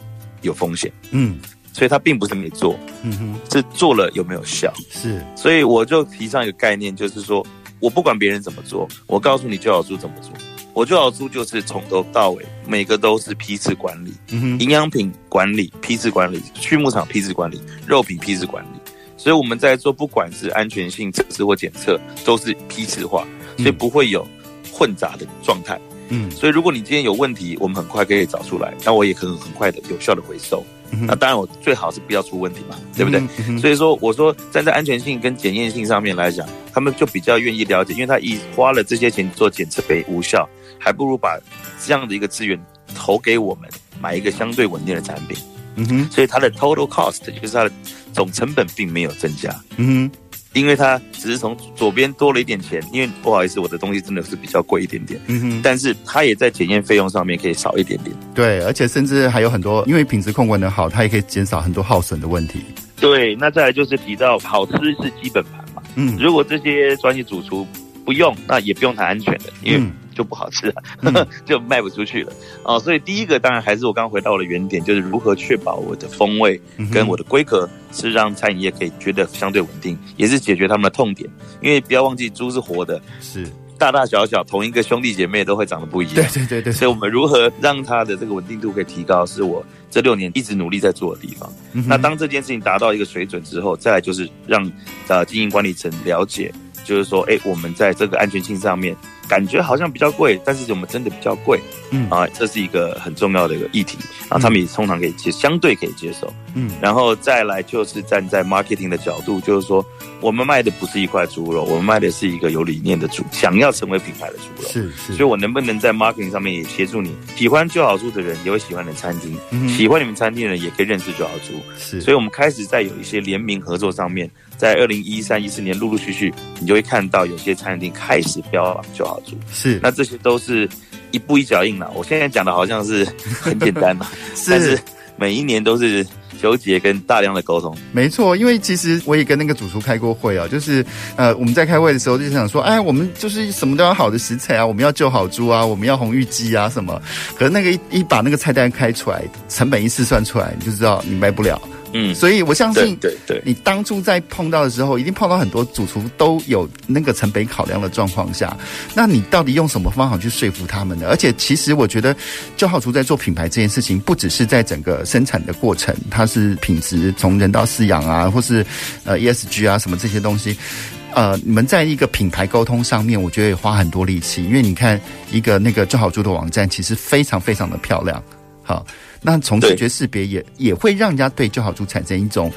有风险。嗯。所以他并不是没做，嗯哼，是做了有没有效？是，所以我就提倡一个概念，就是说我不管别人怎么做，我告诉你就要做怎么做。我最好猪就是从头到尾每个都是批次管理，嗯、营养品管理批次管理，畜牧场批次管理，肉品批次管理。所以我们在做不管是安全性测试或检测，都是批次化，所以不会有混杂的状态。嗯，所以如果你今天有问题，我们很快可以找出来，那我也可能很快的有效的回收。那当然，我最好是不要出问题嘛，对不对？所以说，我说站在安全性跟检验性上面来讲，他们就比较愿意了解，因为他一花了这些钱做检测没无效，还不如把这样的一个资源投给我们，买一个相对稳定的产品。嗯哼，所以它的 total cost 就是它的总成本并没有增加。嗯哼。因为它只是从左边多了一点钱，因为不好意思，我的东西真的是比较贵一点点。嗯哼，但是它也在检验费用上面可以少一点点。对，而且甚至还有很多，因为品质控管的好，它也可以减少很多耗损的问题。对，那再来就是提到好吃是基本盘嘛。嗯，如果这些专业主厨不用，那也不用谈安全的，因为。就不好吃了，嗯、就卖不出去了哦。所以第一个当然还是我刚刚回到我的原点，就是如何确保我的风味跟我的规格是让餐饮业可以觉得相对稳定，也是解决他们的痛点。因为不要忘记，猪是活的，是大大小小同一个兄弟姐妹都会长得不一样。对对对对。所以我们如何让它的这个稳定度可以提高，是我这六年一直努力在做的地方。嗯、那当这件事情达到一个水准之后，再来就是让呃经营管理层了解，就是说，哎，我们在这个安全性上面。感觉好像比较贵，但是我们真的比较贵，嗯。啊，这是一个很重要的一个议题，然后他们也通常可以接，相对可以接受，嗯，然后再来就是站在 marketing 的角度，就是说我们卖的不是一块猪肉，我们卖的是一个有理念的猪，想要成为品牌的猪肉，是是，所以我能不能在 marketing 上面也协助你，喜欢就好猪的人也会喜欢你的餐厅，嗯，喜欢你们餐厅的人也可以认识就好猪，是，所以我们开始在有一些联名合作上面。在二零一三一四年，陆陆续续，你就会看到有些餐厅开始标榜就好猪。是，那这些都是一步一脚印了。我现在讲的好像是很简单嘛，是，但是每一年都是纠结跟大量的沟通。没错，因为其实我也跟那个主厨开过会啊，就是呃，我们在开会的时候就想说，哎，我们就是什么都要好的食材啊，我们要就好猪啊，我们要红玉鸡啊什么。可是那个一一把那个菜单开出来，成本一次算出来，你就知道你卖不了。嗯，所以我相信，对对，你当初在碰到的时候，一定碰到很多主厨都有那个成本考量的状况下，那你到底用什么方法去说服他们呢？而且，其实我觉得，就好厨在做品牌这件事情，不只是在整个生产的过程，它是品质从人到饲养啊，或是呃 ESG 啊什么这些东西，呃，你们在一个品牌沟通上面，我觉得也花很多力气，因为你看一个那个就好猪的网站，其实非常非常的漂亮，好。那从视觉识别也也会让人家对就好猪产生一种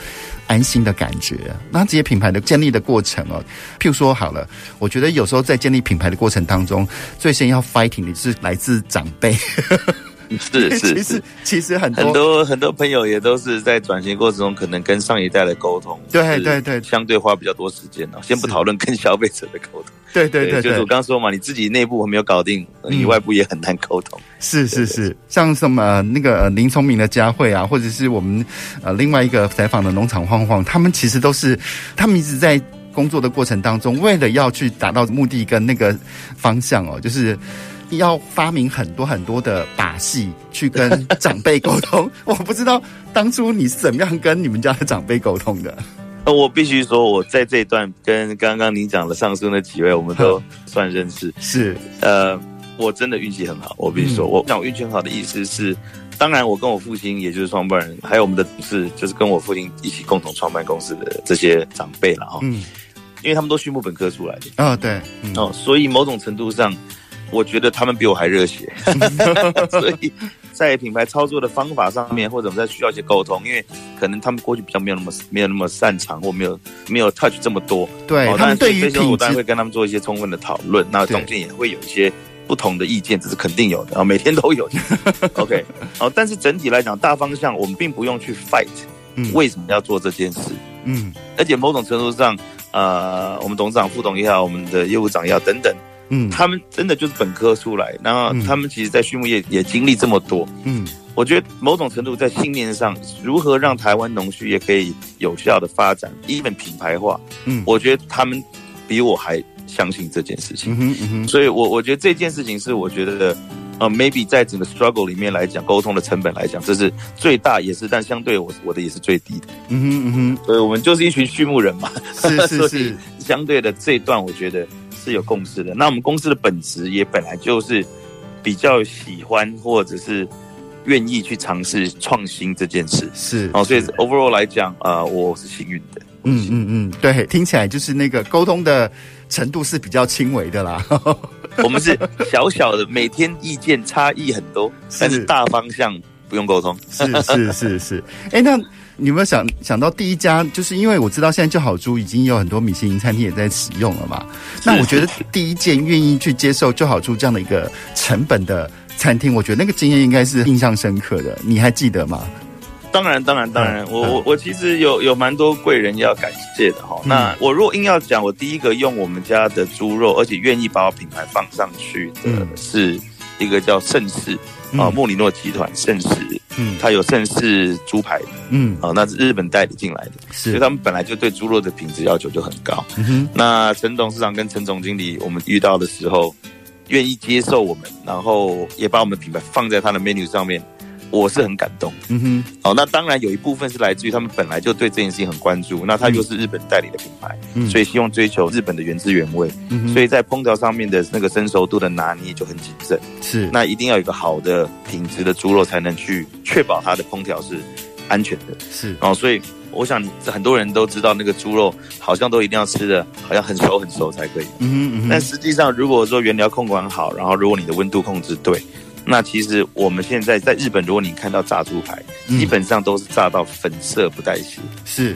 安心的感觉。那这些品牌的建立的过程哦，譬如说好了，我觉得有时候在建立品牌的过程当中，最先要 fighting 的是来自长辈。是是，其实其实很多很多很多朋友也都是在转型过程中，可能跟上一代的沟通，对对对，相对花比较多时间哦。先不讨论跟消费者的沟通，对对对，就是我刚刚说嘛，你自己内部还没有搞定，你外部也很难沟通。是是是，像什么那个林聪明的佳慧啊，或者是我们呃另外一个采访的农场晃晃，他们其实都是他们一直在工作的过程当中，为了要去达到目的跟那个方向哦，就是。要发明很多很多的把戏去跟长辈沟通，我不知道当初你是怎么样跟你们家的长辈沟通的。我必须说，我在这一段跟刚刚您讲的上述那几位，我们都 算认识。是，呃，我真的运气很好。我必须说，我讲我运气很好的意思是，当然我跟我父亲，也就是创办人，还有我们的同事，就是跟我父亲一起共同创办公司的这些长辈了哈。嗯，因为他们都畜牧本科出来的。啊，对，哦，所以某种程度上。我觉得他们比我还热血，所以在品牌操作的方法上面，或者我们在需要一些沟通，因为可能他们过去比较没有那么没有那么擅长，或没有没有 touch 这么多。对，哦、他们对于这些我当然会跟他们做一些充分的讨论，那中间也会有一些不同的意见，这是肯定有的啊，每天都有。OK，好，但是整体来讲，大方向我们并不用去 fight，嗯，为什么要做这件事？嗯，而且某种程度上，呃，我们董事长、副董也好，我们的业务长也好，等等。嗯，他们真的就是本科出来，然后他们其实，在畜牧业也经历这么多。嗯，我觉得某种程度在信念上，如何让台湾农畜业可以有效的发展，even 品牌化，嗯，我觉得他们比我还相信这件事情。嗯哼，嗯哼，所以我我觉得这件事情是我觉得，呃，maybe 在整个 struggle 里面来讲，沟通的成本来讲，这是最大也是，但相对我我的也是最低的。嗯哼，嗯哼，所以我们就是一群畜牧人嘛，是是 是，所以相对的这一段，我觉得。是有共识的。那我们公司的本质也本来就是比较喜欢或者是愿意去尝试创新这件事。是哦，所以 overall 来讲啊、呃，我是幸运的。嗯嗯嗯，对，听起来就是那个沟通的程度是比较轻微的啦。我们是小小的，每天意见差异很多，但是大方向不用沟通。是是是是，哎，那你有没有想想到第一家？就是因为我知道现在就好猪已经有很多米其林餐厅也在使用了嘛。那我觉得第一件愿意去接受就好猪这样的一个成本的餐厅，我觉得那个经验应该是印象深刻的。你还记得吗？当然，当然，当然，我我我其实有有蛮多贵人要感谢的哈。那我如果硬要讲，我第一个用我们家的猪肉，而且愿意把我品牌放上去的，是一个叫盛世啊，莫里诺集团盛世，嗯，它有盛世猪排，嗯，啊，那是日本代理进来的，所以他们本来就对猪肉的品质要求就很高。那陈董事长跟陈总经理，我们遇到的时候，愿意接受我们，然后也把我们的品牌放在他的 menu 上面。我是很感动，嗯哼，好，那当然有一部分是来自于他们本来就对这件事情很关注，那它又是日本代理的品牌，嗯，所以希望追求日本的原汁原味，所以在烹调上面的那个生熟度的拿捏就很谨慎，是，那一定要有一个好的品质的猪肉才能去确保它的烹调是安全的，是，哦，所以我想很多人都知道那个猪肉好像都一定要吃的好像很熟很熟才可以，嗯哼，嗯哼，但实际上如果说原料控管好，然后如果你的温度控制对。那其实我们现在在日本，如果你看到炸猪排，基本上都是炸到粉色不带血，是，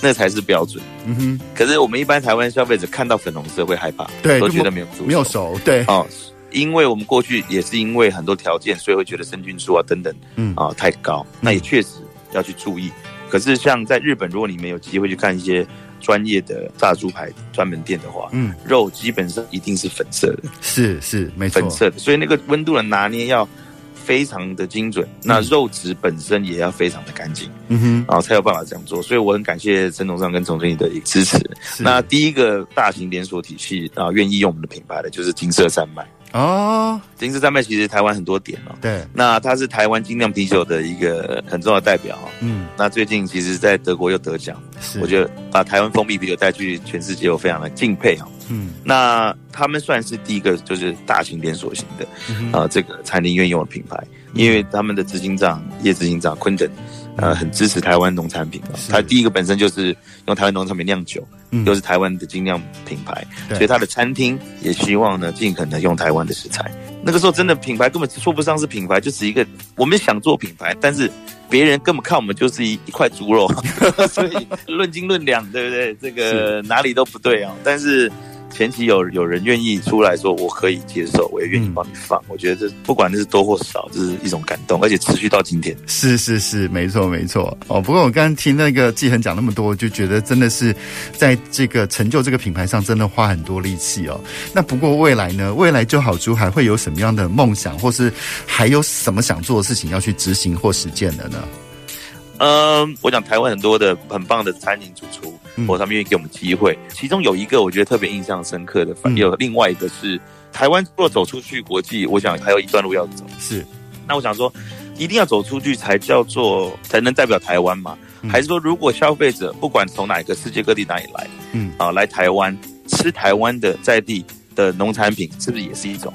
那才是标准。嗯哼。可是我们一般台湾消费者看到粉红色会害怕，对，都觉得没有熟，没有熟，对。哦，因为我们过去也是因为很多条件，所以会觉得生菌数啊等等，嗯啊太高，那也确实要去注意。可是像在日本，如果你们有机会去看一些。专业的炸猪排专门店的话，嗯，肉基本上一定是粉色的，是是没错，粉色的，所以那个温度的拿捏要非常的精准，嗯、那肉质本身也要非常的干净，嗯哼，然后才有办法这样做。所以我很感谢陈董事长跟总经理的一个支持。那第一个大型连锁体系啊，愿意用我们的品牌的就是金色山脉。哦，金色山脉其实台湾很多点哦。对，那它是台湾精酿啤酒的一个很重要的代表。嗯，那最近其实，在德国又得奖，是我觉得把台湾蜂蜜啤酒带去全世界，我非常的敬佩哈。嗯，那他们算是第一个就是大型连锁型的，啊，这个餐厅愿意用的品牌，因为他们的执行长叶执行长昆登。呃，很支持台湾农产品啊。他第一个本身就是用台湾农产品酿酒，嗯，又是台湾的精酿品牌，所以他的餐厅也希望呢，尽可能用台湾的食材。那个时候真的品牌根本说不上是品牌，就是一个我们想做品牌，但是别人根本看我们就是一一块猪肉，所以论斤论两，对不对？这个哪里都不对啊，但是。前期有有人愿意出来说，我可以接受，我也愿意帮你放。嗯、我觉得这不管这是多或少，这是一种感动，而且持续到今天。是是是，没错没错。哦，不过我刚刚听那个季恒讲那么多，就觉得真的是在这个成就这个品牌上，真的花很多力气哦。那不过未来呢？未来就好猪还会有什么样的梦想，或是还有什么想做的事情要去执行或实践的呢？嗯，我讲台湾很多的很棒的餐饮主厨，嗯、或者他们愿意给我们机会。其中有一个我觉得特别印象深刻的，反、有另外一个是台湾若走出去国际，我想还有一段路要走。是，那我想说，一定要走出去才叫做才能代表台湾嘛？嗯、还是说，如果消费者不管从哪一个世界各地哪里来，嗯啊，来台湾吃台湾的在地的农产品，是不是也是一种？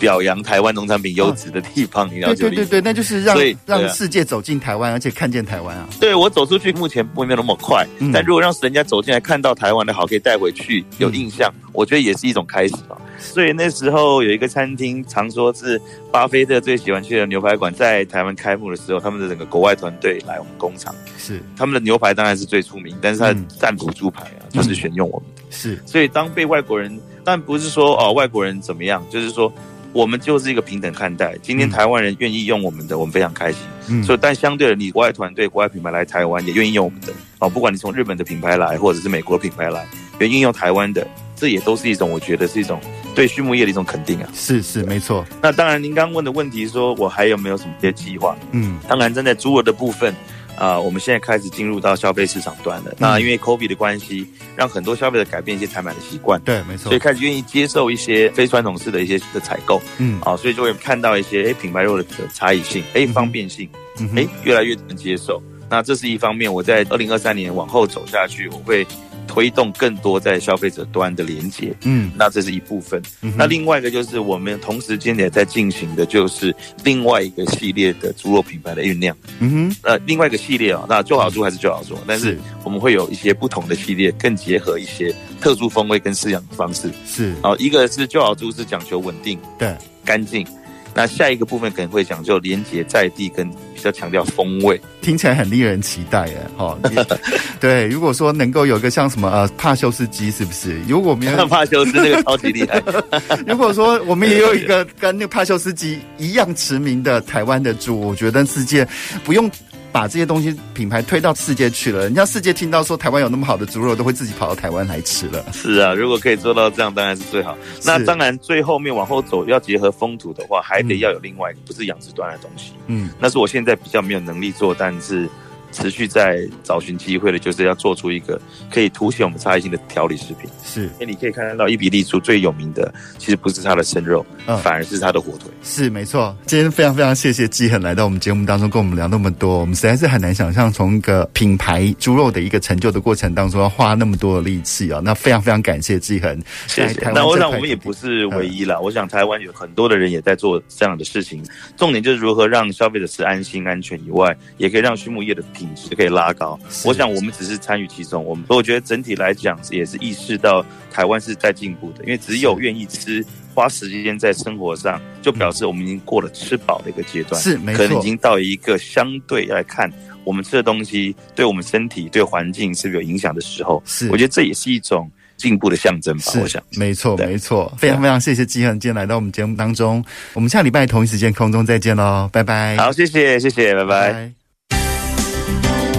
表扬台湾农产品优质的地方，你要对对对对，那就是让让世界走进台湾，而且看见台湾啊。对，我走出去，目前不会没有那么快，但如果让人家走进来看到台湾的好，可以带回去有印象，我觉得也是一种开始嘛。所以那时候有一个餐厅，常说是巴菲特最喜欢去的牛排馆，在台湾开幕的时候，他们的整个国外团队来我们工厂，是他们的牛排当然是最出名，但是他的战斧猪排啊，就是选用我们的。是，所以当被外国人，但不是说哦外国人怎么样，就是说。我们就是一个平等看待。今天台湾人愿意用我们的，我们非常开心。嗯，所以但相对的，你国外团队、国外品牌来台湾也愿意用我们的哦。不管你从日本的品牌来，或者是美国品牌来，愿意用台湾的，这也都是一种我觉得是一种对畜牧业的一种肯定啊。是是没错。那当然，您刚刚问的问题说，我还有没有什么些计划？嗯，当然，站在猪肉的部分。啊、呃，我们现在开始进入到消费市场端了。嗯、那因为 COVID 的关系，让很多消费者改变一些采买的习惯。对，没错。所以开始愿意接受一些非传统式的一些的采购。嗯，啊，所以就会看到一些哎品牌肉的差异性，哎方便性，哎越来越能接受。那这是一方面。我在二零二三年往后走下去，我会推动更多在消费者端的连接，嗯，那这是一部分。嗯、那另外一个就是我们同时间也在进行的，就是另外一个系列的猪肉品牌的酝酿。嗯哼，呃，另外一个系列啊、哦，那就好猪还是就好猪，但是我们会有一些不同的系列，更结合一些特殊风味跟饲养的方式。是，然后一个是就好猪是讲求稳定，对，干净。那下一个部分可能会讲究连接在地，跟比较强调风味，听起来很令人期待耶！哈，对，如果说能够有一个像什么呃帕修斯基，是不是？如果我们 帕修斯那个超级厉害。如果说我们也有一个跟那个帕修斯基一样驰名的台湾的猪，我觉得世界不用。把这些东西品牌推到世界去了，人家世界听到说台湾有那么好的猪肉，都会自己跑到台湾来吃了。是啊，如果可以做到这样，当然是最好。那当然，最后面往后走，要结合风土的话，还得要有另外一个不是养殖端的东西。嗯，那是我现在比较没有能力做，但是。持续在找寻机会的，就是要做出一个可以凸显我们差异性的调理食品。是，因为你可以看得到伊比利猪最有名的，其实不是它的生肉，嗯，反而是它的火腿。是，没错。今天非常非常谢谢基恒来到我们节目当中，跟我们聊那么多。我们实在是很难想象，从一个品牌猪肉的一个成就的过程当中，要花那么多的力气啊。那非常非常感谢基恒。谢谢。那我想我们也不是唯一啦，嗯，我想台湾有很多的人也在做这样的事情。重点就是如何让消费者吃安心安全以外，也可以让畜牧业的。品质可以拉高，我想我们只是参与其中。我们所以我觉得整体来讲也是意识到台湾是在进步的，因为只有愿意吃，花时间在生活上，就表示我们已经过了吃饱的一个阶段，是没错，可能已经到一个相对来看我们吃的东西对我们身体、对环境是不是有影响的时候。是，我觉得这也是一种进步的象征吧。我想，没错，没错，非常非常谢谢季恒今天来到我们节目当中。我们下礼拜同一时间空中再见喽，拜拜。好，谢谢，谢谢，拜拜。拜拜。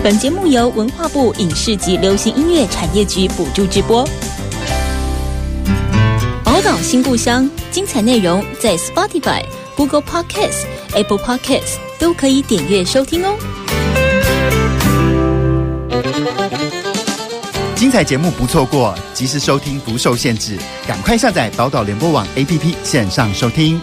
本节目由文化部影视及流行音乐产业局补助直播。宝岛新故乡，精彩内容在 Spotify、Google Podcasts、Apple Podcasts 都可以点阅收听哦。精彩节目不错过，及时收听不受限制，赶快下载宝岛联播网 APP 线上收听。